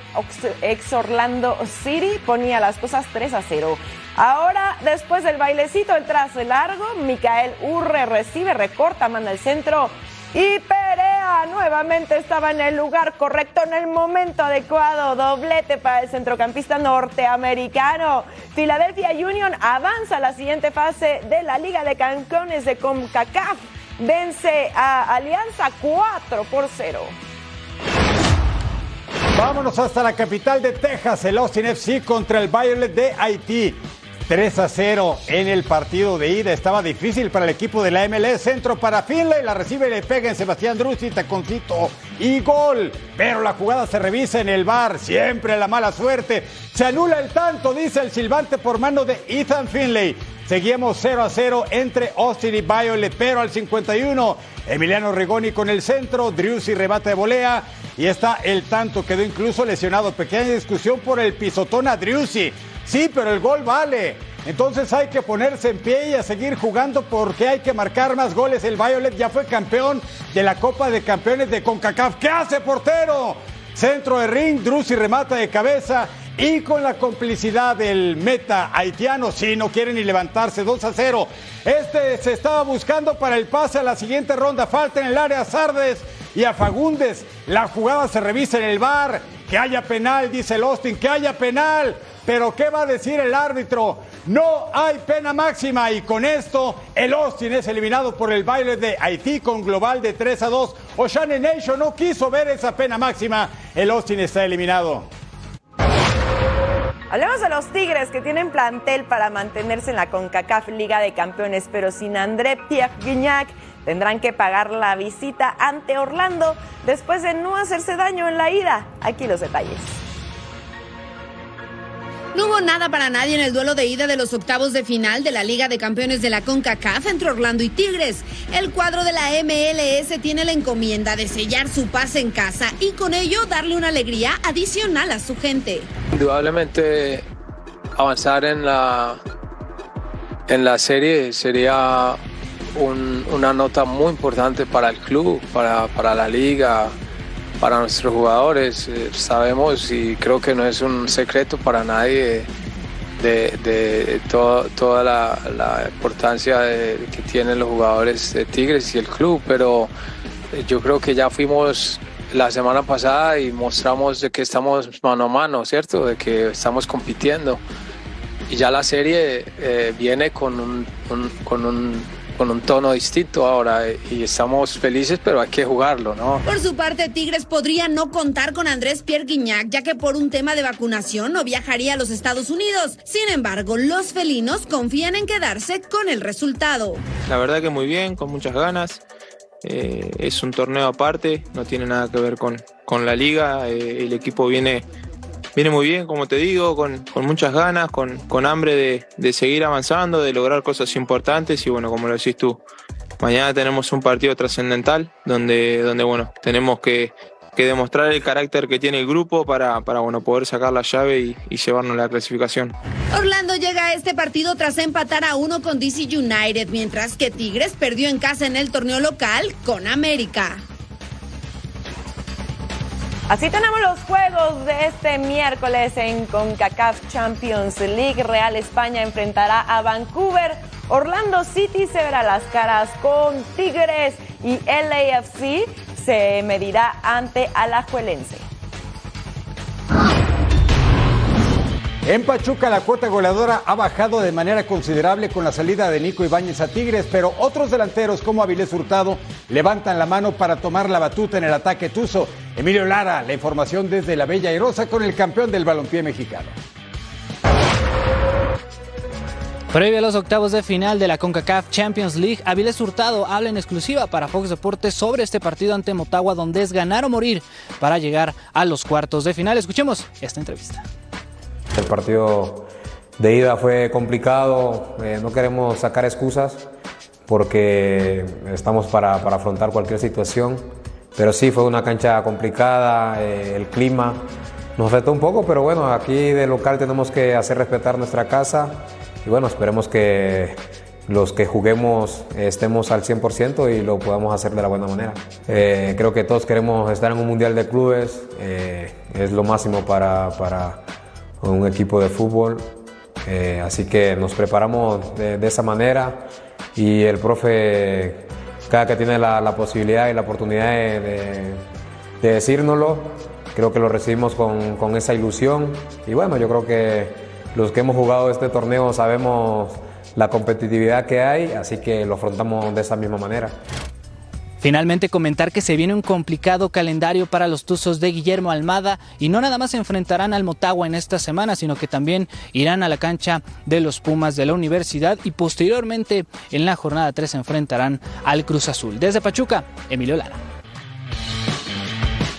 [SPEAKER 6] ex Orlando City, ponía las cosas 3 a 0. Ahora, después del bailecito, el trazo largo, Micael Urre recibe, recorta, manda el centro. Y Perea nuevamente estaba en el lugar correcto, en el momento adecuado. Doblete para el centrocampista norteamericano. Philadelphia Union avanza a la siguiente fase de la Liga de Campeones de CONCACAF. Vence a Alianza 4 por 0.
[SPEAKER 5] Vámonos hasta la capital de Texas, el Austin FC contra el Violet de Haití. 3 a 0 en el partido de ida. Estaba difícil para el equipo de la MLS. Centro para Finlay. La recibe y le pega en Sebastián Druzzi, taconcito y gol. Pero la jugada se revisa en el bar. Siempre la mala suerte. Se anula el tanto, dice el silbante por mano de Ethan Finlay. Seguimos 0 a 0 entre Austin y Violet, pero al 51 Emiliano Rigoni con el centro, Driussi rebate de volea y está el tanto, quedó incluso lesionado. Pequeña discusión por el pisotón a Driussi. Sí, pero el gol vale. Entonces hay que ponerse en pie y a seguir jugando porque hay que marcar más goles. El Violet ya fue campeón de la Copa de Campeones de CONCACAF. ¿Qué hace portero? Centro de ring, Drussi remata de cabeza y con la complicidad del meta haitiano, si no quiere ni levantarse 2 a 0. Este se estaba buscando para el pase a la siguiente ronda. Falta en el área Sardes y a Fagundes. La jugada se revisa en el bar. Que haya penal, dice el Austin, que haya penal. Pero ¿qué va a decir el árbitro? No hay pena máxima y con esto el Austin es eliminado por el baile de Haití con global de 3 a 2. Ocean Nation no quiso ver esa pena máxima. El Austin está eliminado.
[SPEAKER 6] Hablemos de los Tigres que tienen plantel para mantenerse en la CONCACAF Liga de Campeones, pero sin André Pierre Guignac tendrán que pagar la visita ante Orlando después de no hacerse daño en la ida. Aquí los detalles.
[SPEAKER 19] No hubo nada para nadie en el duelo de ida de los octavos de final de la Liga de Campeones de la CONCACAF entre Orlando y Tigres. El cuadro de la MLS tiene la encomienda de sellar su pase en casa y con ello darle una alegría adicional a su gente.
[SPEAKER 20] Indudablemente avanzar en la, en la serie sería un- una nota muy importante para el club, para, para la liga, para nuestros jugadores. Eh, sabemos y creo que no es un secreto para nadie de, de todo- toda la, la importancia de- que tienen los jugadores de Tigres y el club, pero eh, yo creo que ya fuimos la semana pasada y mostramos de que estamos mano a mano, ¿cierto? De que estamos compitiendo. Y ya la serie eh, viene con un, un- con, un, con un tono distinto ahora eh, y estamos felices, pero hay que jugarlo, ¿no?
[SPEAKER 19] Por su parte, Tigres podría no contar con Andrés Pierre Guignac, ya que por un tema de vacunación no viajaría a los Estados Unidos. Sin embargo, los felinos confían en quedarse con el resultado.
[SPEAKER 21] La verdad que muy bien, con muchas ganas. Eh, es un torneo aparte, no tiene nada que ver con, con la liga. Eh, el equipo viene, viene muy bien, como te digo, con, con muchas ganas, con, con hambre de, de seguir avanzando, de lograr cosas importantes. Y bueno, como lo decís tú, mañana tenemos un partido trascendental donde, donde bueno, tenemos que, que demostrar el carácter que tiene el grupo para, para bueno, poder sacar la llave y, y llevarnos la clasificación.
[SPEAKER 19] Orlando llega a este partido tras empatar a uno con DC United, mientras que Tigres perdió en casa en el torneo local con América.
[SPEAKER 6] Así tenemos los juegos de este miércoles en CONCACAF Champions League. Real España enfrentará a Vancouver. Orlando City se verá las caras con Tigres y LAFC se medirá ante Alajuelense.
[SPEAKER 5] En Pachuca la cuota goleadora ha bajado de manera considerable con la salida de Nico Ibáñez a Tigres, pero otros delanteros como Avilés Hurtado levantan la mano para tomar la batuta en el ataque tuzo. Emilio Lara, la información desde la Bella Airosa con el campeón del balompié mexicano.
[SPEAKER 22] Previo a los octavos de final de la CONCACAF Champions League, Avilés Hurtado habla en exclusiva para Fox Deportes sobre este partido ante Motagua donde es ganar o morir para llegar a los cuartos de final. Escuchemos esta entrevista.
[SPEAKER 23] El partido de ida fue complicado, eh, no queremos sacar excusas porque estamos para, para afrontar cualquier situación, pero sí fue una cancha complicada, eh, el clima nos retó un poco, pero bueno, aquí de local tenemos que hacer respetar nuestra casa y bueno, esperemos que los que juguemos estemos al 100% y lo podamos hacer de la buena manera. Eh, creo que todos queremos estar en un mundial de clubes, eh, es lo máximo para, para un equipo de fútbol, eh, así que nos preparamos de, esa manera y el profe, cada que tiene la, posibilidad y la oportunidad de, de, de decírnoslo, creo que lo recibimos con, con esa ilusión y bueno, yo creo que los que hemos jugado este torneo sabemos la competitividad que hay, así que lo afrontamos de esa misma manera.
[SPEAKER 22] Finalmente comentar que se viene un complicado calendario para los Tuzos de Guillermo Almada y no nada más se enfrentarán al Motagua en esta semana, sino que también irán a la cancha de los Pumas de la universidad y posteriormente en la jornada 3 se enfrentarán al Cruz Azul. Desde Pachuca, Emilio Lara.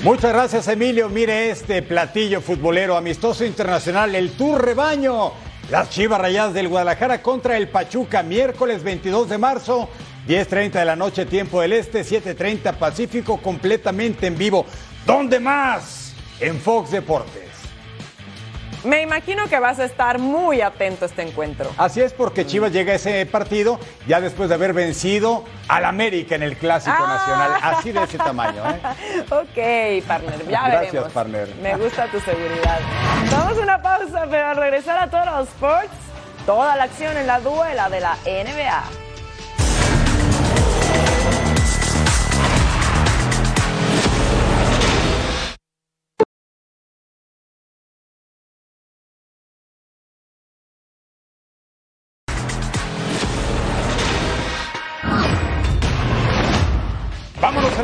[SPEAKER 5] Muchas gracias Emilio. Mire este platillo futbolero amistoso internacional, el Tour Rebaño. Las Chivas Rayadas del Guadalajara contra el Pachuca, miércoles 22 de marzo 10.30 de la noche, tiempo del Este, 7.30 Pacífico, completamente en vivo. ¿Dónde más? En Fox Deportes.
[SPEAKER 6] Me imagino que vas a estar muy atento a este encuentro.
[SPEAKER 5] Así es porque Chivas llega a ese partido ya después de haber vencido al América en el Clásico
[SPEAKER 6] Ah.
[SPEAKER 5] Nacional. Así de ese tamaño, ¿eh?
[SPEAKER 6] ok, partner, ya
[SPEAKER 5] Gracias,
[SPEAKER 6] veremos.
[SPEAKER 5] partner.
[SPEAKER 6] Me gusta tu seguridad. Vamos a una pausa, pero al regresar a todos los sports, toda la acción en la duela de la NBA.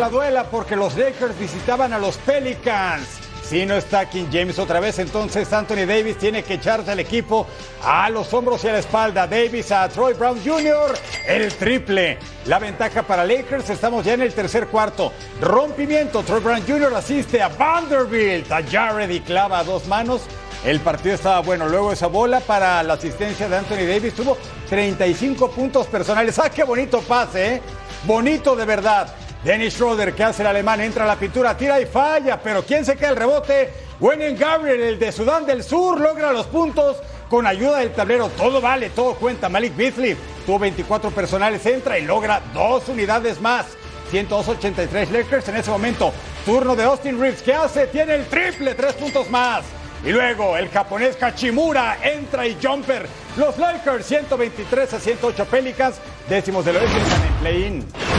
[SPEAKER 5] La duela porque los Lakers visitaban a los Pelicans. Si no está King James otra vez, entonces Anthony Davis tiene que echarse al equipo a los hombros y a la espalda. Davis a Troy Brown Jr., el triple. La ventaja para Lakers, estamos ya en el tercer cuarto. Rompimiento, Troy Brown Jr. asiste a Vanderbilt, a Jared y clava a dos manos. El partido estaba bueno. Luego esa bola para la asistencia de Anthony Davis tuvo 35 puntos personales. ¡Ah, qué bonito pase! ¿eh? Bonito de verdad. Dennis Schroeder, que hace el alemán, entra a la pintura, tira y falla. Pero ¿quién se queda el rebote? Wenyen Gabriel, el de Sudán del Sur, logra los puntos con ayuda del tablero. Todo vale, todo cuenta. Malik Beasley tuvo 24 personales, entra y logra dos unidades más. 183 Lakers en ese momento. Turno de Austin Reeves, ¿qué hace? Tiene el triple, tres puntos más. Y luego el japonés Hachimura entra y jumper. Los Lakers 123 a 108 Pelicans, décimos del oeste están en play-in.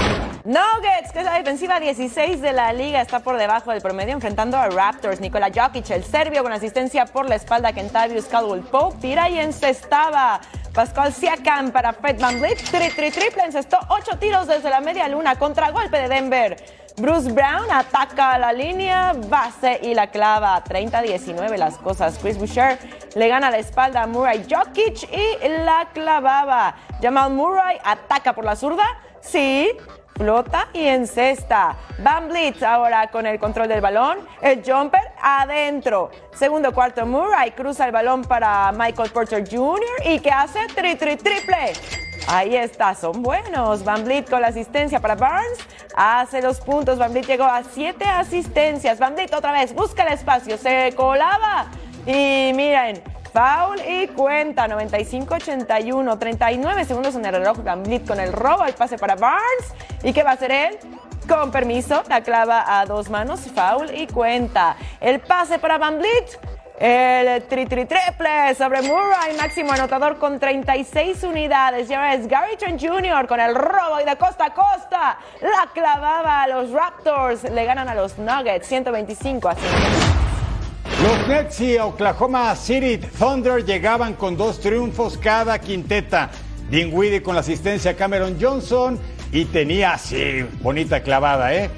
[SPEAKER 6] Nuggets, que es la defensiva 16 de la liga, está por debajo del promedio enfrentando a Raptors. Nikola Jokic, el serbio, con asistencia por la espalda. Kentavius Caldwell Pope tira y encestaba. Pascal Siakam para Fred Van Vliet, tri, tri, triple, encestó ocho tiros desde la media luna, contragolpe de Denver. Bruce Brown ataca la línea, base y la clava. 30-19 las cosas. Chris Boucher le gana la espalda a Murray Jokic y la clavaba. Jamal Murray ataca por la zurda. Sí, flota y encesta. Van Blitz ahora con el control del balón. El jumper adentro. Segundo cuarto, Murray cruza el balón para Michael Porter Jr. y que hace tri, tri, triple. Ahí está, son buenos. Van Vliet con la asistencia para Barnes. Hace los puntos. Van Vliet llegó a siete asistencias. Van Vliet otra vez busca el espacio. Se colaba. Y miren, foul y cuenta. 95-81. 39 segundos en el reloj. Vliet con el robo. El pase para Barnes. ¿Y qué va a hacer él? Con permiso, la clava a dos manos, foul y cuenta. El pase para Van Vliet. El tri tri triple sobre Murray, máximo anotador con 36 unidades. Y ahora es Gary Trent Jr. con el robo y de costa a costa. La clavaba a los Raptors. Le ganan a los Nuggets 125 a 100.
[SPEAKER 5] Los Nets y Oklahoma City Thunder llegaban con dos triunfos cada quinteta. Dinwiddie con la asistencia Cameron Johnson y tenía así, bonita clavada, ¿eh?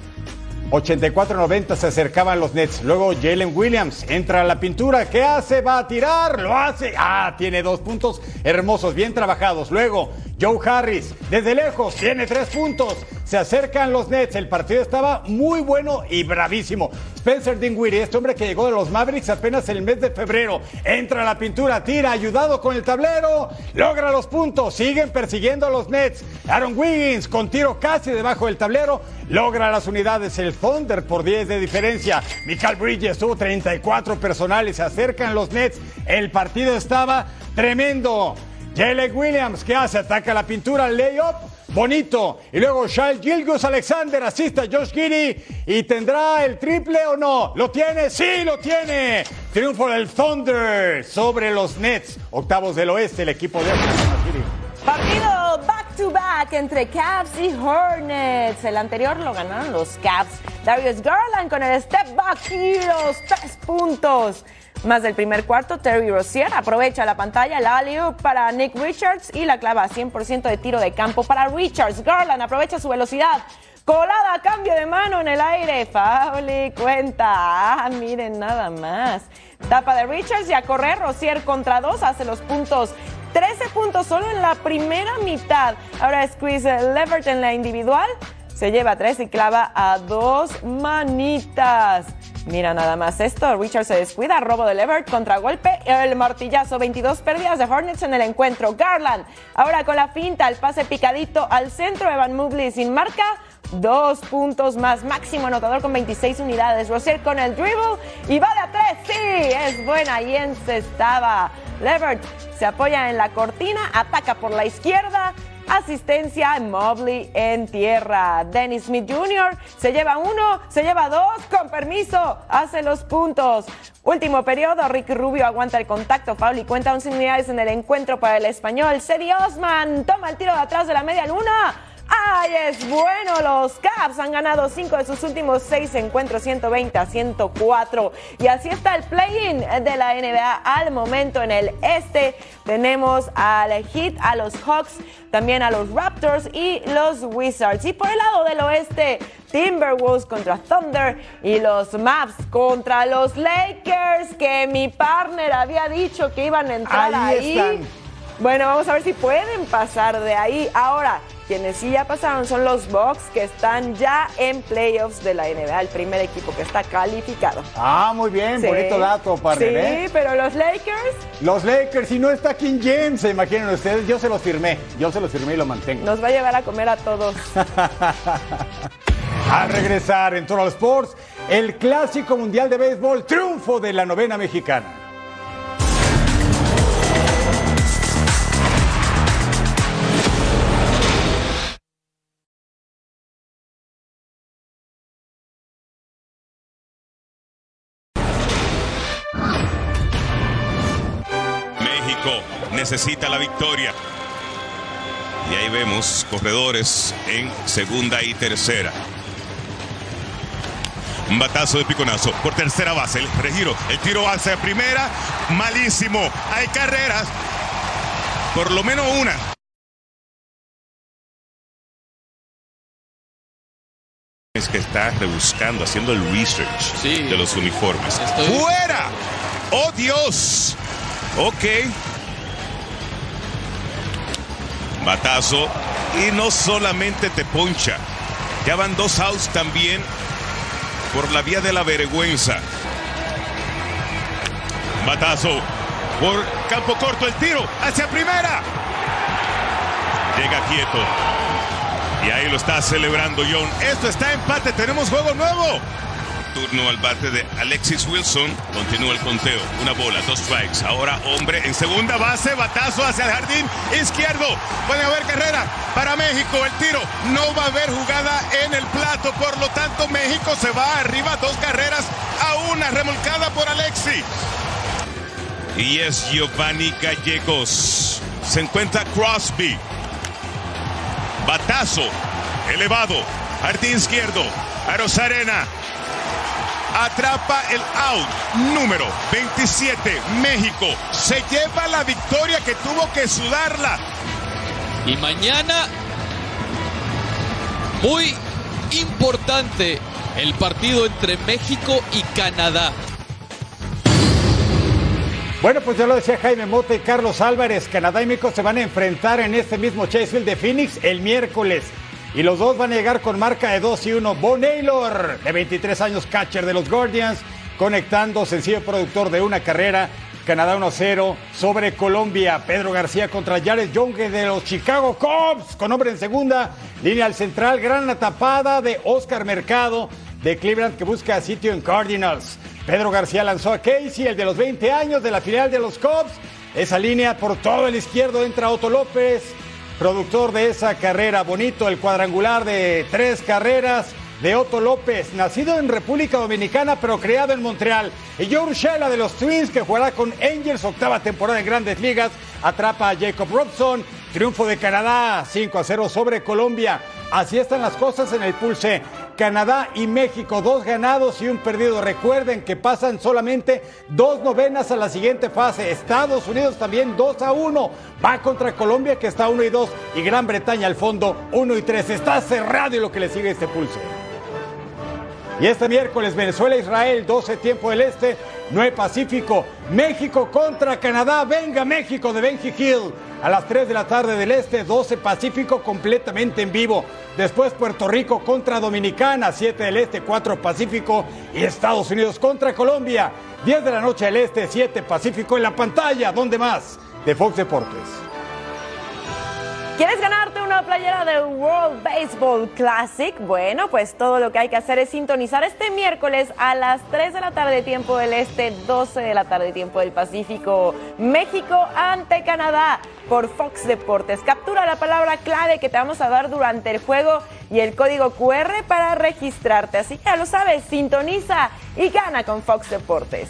[SPEAKER 5] 84-90 se acercaban los Nets. Luego Jalen Williams entra a la pintura. ¿Qué hace? Va a tirar. Lo hace. Ah, tiene dos puntos hermosos, bien trabajados. Luego Joe Harris, desde lejos, tiene tres puntos. Se acercan los Nets. El partido estaba muy bueno y bravísimo. Spencer Dinwiddie, este hombre que llegó de los Mavericks apenas el mes de febrero, entra a la pintura, tira, ayudado con el tablero, logra los puntos. Siguen persiguiendo a los Nets. Aaron Wiggins con tiro casi debajo del tablero, logra las unidades. El Thunder por 10 de diferencia. Michael Bridges tuvo 34 personales. Se acercan los Nets. El partido estaba tremendo. Jalen Williams, ¿qué hace? Ataca la pintura, layup, bonito. Y luego Shai Gilgus Alexander asiste a Josh Giddy y tendrá el triple o no. ¿Lo tiene? Sí, lo tiene. Triunfo del Thunder sobre los Nets. Octavos del oeste, el equipo de.
[SPEAKER 6] Partido back to back entre Cavs y Hornets. El anterior lo ganaron los Cavs. Darius Garland con el step back y los tres puntos. Más del primer cuarto, Terry Rozier aprovecha la pantalla, la alley para Nick Richards y la clava a 100% de tiro de campo para Richards. Garland aprovecha su velocidad Colada, cambio de mano en el aire. Fauli cuenta. Ah, miren nada más. Tapa de Richards y a correr. Rosier contra dos hace los puntos. 13 puntos solo en la primera mitad. Ahora Squeeze Levert en la individual. Se lleva tres y clava a dos manitas. Mira nada más esto. Richard se descuida. Robo de Levert contra golpe. El martillazo. 22 pérdidas de Hornets en el encuentro. Garland. Ahora con la finta. El pase picadito al centro. Evan Mobley sin marca. Dos puntos más. Máximo anotador con 26 unidades. Rosier con el dribble. Y va de a tres. Sí, es buena. Y estaba. Levert se apoya en la cortina. Ataca por la izquierda. Asistencia Mobley en tierra. Dennis Smith Jr. se lleva uno, se lleva dos, con permiso, hace los puntos. Último periodo, Ricky Rubio aguanta el contacto, foul y cuenta 11 unidades en el encuentro para el español. Cedi Osman toma el tiro de atrás de la media luna. ¡Ay, es bueno! Los Caps han ganado cinco de sus últimos seis encuentros, 120 a 104. Y así está el play-in de la NBA al momento en el este. Tenemos al Heat, a los Hawks, también a los Raptors y los Wizards. Y por el lado del oeste, Timberwolves contra Thunder y los Maps contra los Lakers, que mi partner había dicho que iban a entrar ahí. ahí. Bueno, vamos a ver si pueden pasar de ahí. Ahora, quienes sí ya pasaron son los Bucks que están ya en playoffs de la NBA, el primer equipo que está calificado.
[SPEAKER 5] Ah, muy bien, bonito dato, partner.
[SPEAKER 6] Sí,
[SPEAKER 5] ¿eh?
[SPEAKER 6] pero los Lakers.
[SPEAKER 5] Los Lakers, si no está King James, se imaginen ustedes, yo se los firmé, yo se los firmé y lo mantengo.
[SPEAKER 6] Nos va a llevar a comer a todos.
[SPEAKER 5] a regresar en Total Sports, el clásico mundial de béisbol, triunfo de la novena mexicana.
[SPEAKER 24] Necesita la victoria. Y ahí vemos corredores en segunda y tercera. Un batazo de piconazo por tercera base. El regiro, el tiro hacia primera. Malísimo. Hay carreras. Por lo menos una. Es que está rebuscando, haciendo el research de los uniformes. ¡Fuera! ¡Oh Dios! Ok. Batazo. Y no solamente te poncha. Ya van dos outs también por la vía de la vergüenza. Batazo. Por campo corto el tiro. Hacia primera. Llega quieto. Y ahí lo está celebrando John. Esto está empate. Tenemos juego nuevo turno al bate de Alexis Wilson. Continúa el conteo. Una bola, dos strikes. Ahora hombre en segunda base. Batazo hacia el jardín izquierdo. Puede haber carrera para México. El tiro. No va a haber jugada en el plato. Por lo tanto, México se va arriba. Dos carreras a una. Remolcada por Alexis. Y es Giovanni Gallegos. Se encuentra Crosby. Batazo. Elevado. Jardín izquierdo. Arena atrapa el out número 27. México se lleva la victoria que tuvo que sudarla.
[SPEAKER 25] Y mañana, muy importante, el partido entre México y Canadá.
[SPEAKER 5] Bueno, pues ya lo decía Jaime Mota y Carlos Álvarez. Canadá y México se van a enfrentar en este mismo Chasefield de Phoenix el miércoles. Y los dos van a llegar con marca de 2 y 1. Bon Naylor, de 23 años, catcher de los Guardians, conectando sencillo productor de una carrera. Canadá 1-0 sobre Colombia. Pedro García contra Jared Young de los Chicago Cubs, con hombre en segunda. Línea al central, gran tapada de Oscar Mercado de Cleveland que busca sitio en Cardinals. Pedro García lanzó a Casey, el de los 20 años de la filial de los Cubs. Esa línea por todo el izquierdo entra Otto López productor de esa carrera. Bonito el cuadrangular de tres carreras de Otto López, nacido en República Dominicana pero creado en Montreal. Y Joe Urshela de los Twins, que jugará con Angels, octava temporada en Grandes Ligas, atrapa a Jacob Robson. Triunfo de Canadá, 5 a 0 sobre Colombia. Así están las cosas en el pulse. Canadá y México, dos ganados y un perdido. Recuerden que pasan solamente dos novenas a la siguiente fase. Estados Unidos también 2 a 1. Va contra Colombia que está 1 y 2 y Gran Bretaña al fondo 1 y 3. Está cerrado y lo que le sigue este pulso. Y este miércoles Venezuela-Israel, 12 tiempo del Este, 9 Pacífico. México contra Canadá. Venga México de Benji Hill. A las 3 de la tarde del Este, 12 Pacífico completamente en vivo. Después Puerto Rico contra Dominicana, 7 del Este, 4 Pacífico. Y Estados Unidos contra Colombia, 10 de la noche del Este, 7 Pacífico en la pantalla. ¿Dónde más? De Fox Deportes.
[SPEAKER 6] ¿Quieres ganarte una playera del World Baseball Classic? Bueno, pues todo lo que hay que hacer es sintonizar este miércoles a las 3 de la tarde tiempo del Este, 12 de la tarde tiempo del Pacífico. México ante Canadá por Fox Deportes. Captura la palabra clave que te vamos a dar durante el juego y el código QR para registrarte. Así que ya lo sabes, sintoniza y gana con Fox Deportes.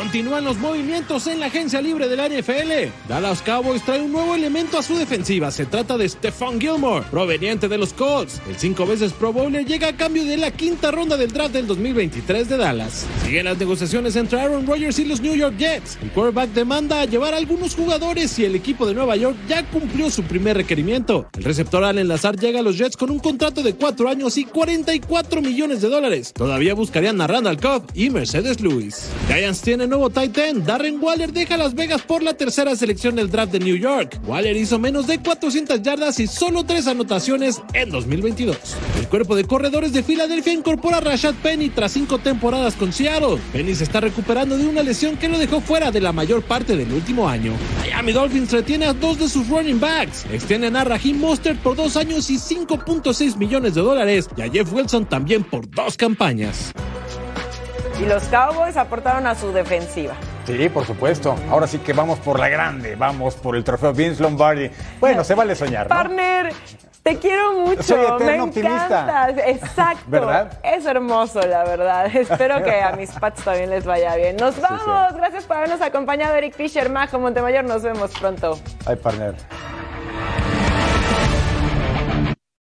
[SPEAKER 26] Continúan los movimientos en la agencia libre de la NFL. Dallas Cowboys trae un nuevo elemento a su defensiva. Se trata de Stephon Gilmore, proveniente de los Colts. El cinco veces Pro Bowler llega a cambio de la quinta ronda del draft del 2023 de Dallas. Siguen las negociaciones entre Aaron Rodgers y los New York Jets. El quarterback demanda llevar a algunos jugadores y el equipo de Nueva York ya cumplió su primer requerimiento. El receptor Allen Lazar llega a los Jets con un contrato de cuatro años y 44 millones de dólares. Todavía buscarían a Randall Cobb y Mercedes Lewis. Giants tiene nuevo tight end. Darren Waller deja Las Vegas por la tercera selección del draft de New York. Waller hizo menos de 400 yardas y solo tres anotaciones en 2022. El cuerpo de corredores de Filadelfia incorpora a Rashad Penny tras cinco temporadas con Seattle. Penny se está recuperando de una lesión que lo dejó fuera de la mayor parte del último año. Miami Dolphins retiene a dos de sus running backs. Extienden a Raheem Mostert por dos años y 5.6 millones de dólares y a Jeff Wilson también por dos campañas.
[SPEAKER 6] Y los Cowboys aportaron a su defensiva.
[SPEAKER 5] Sí, por supuesto. Ahora sí que vamos por la grande, vamos por el trofeo Vince Lombardi. Bueno, se vale soñar. ¿no?
[SPEAKER 6] Partner, te quiero mucho.
[SPEAKER 5] Soy
[SPEAKER 6] Me
[SPEAKER 5] optimista.
[SPEAKER 6] encantas. Exacto.
[SPEAKER 5] ¿Verdad?
[SPEAKER 6] Es hermoso, la verdad. Espero que a mis Pats también les vaya bien. Nos vamos. Gracias por habernos acompañado, Eric Fisher, Majo Montemayor. Nos vemos pronto.
[SPEAKER 5] Ay, partner.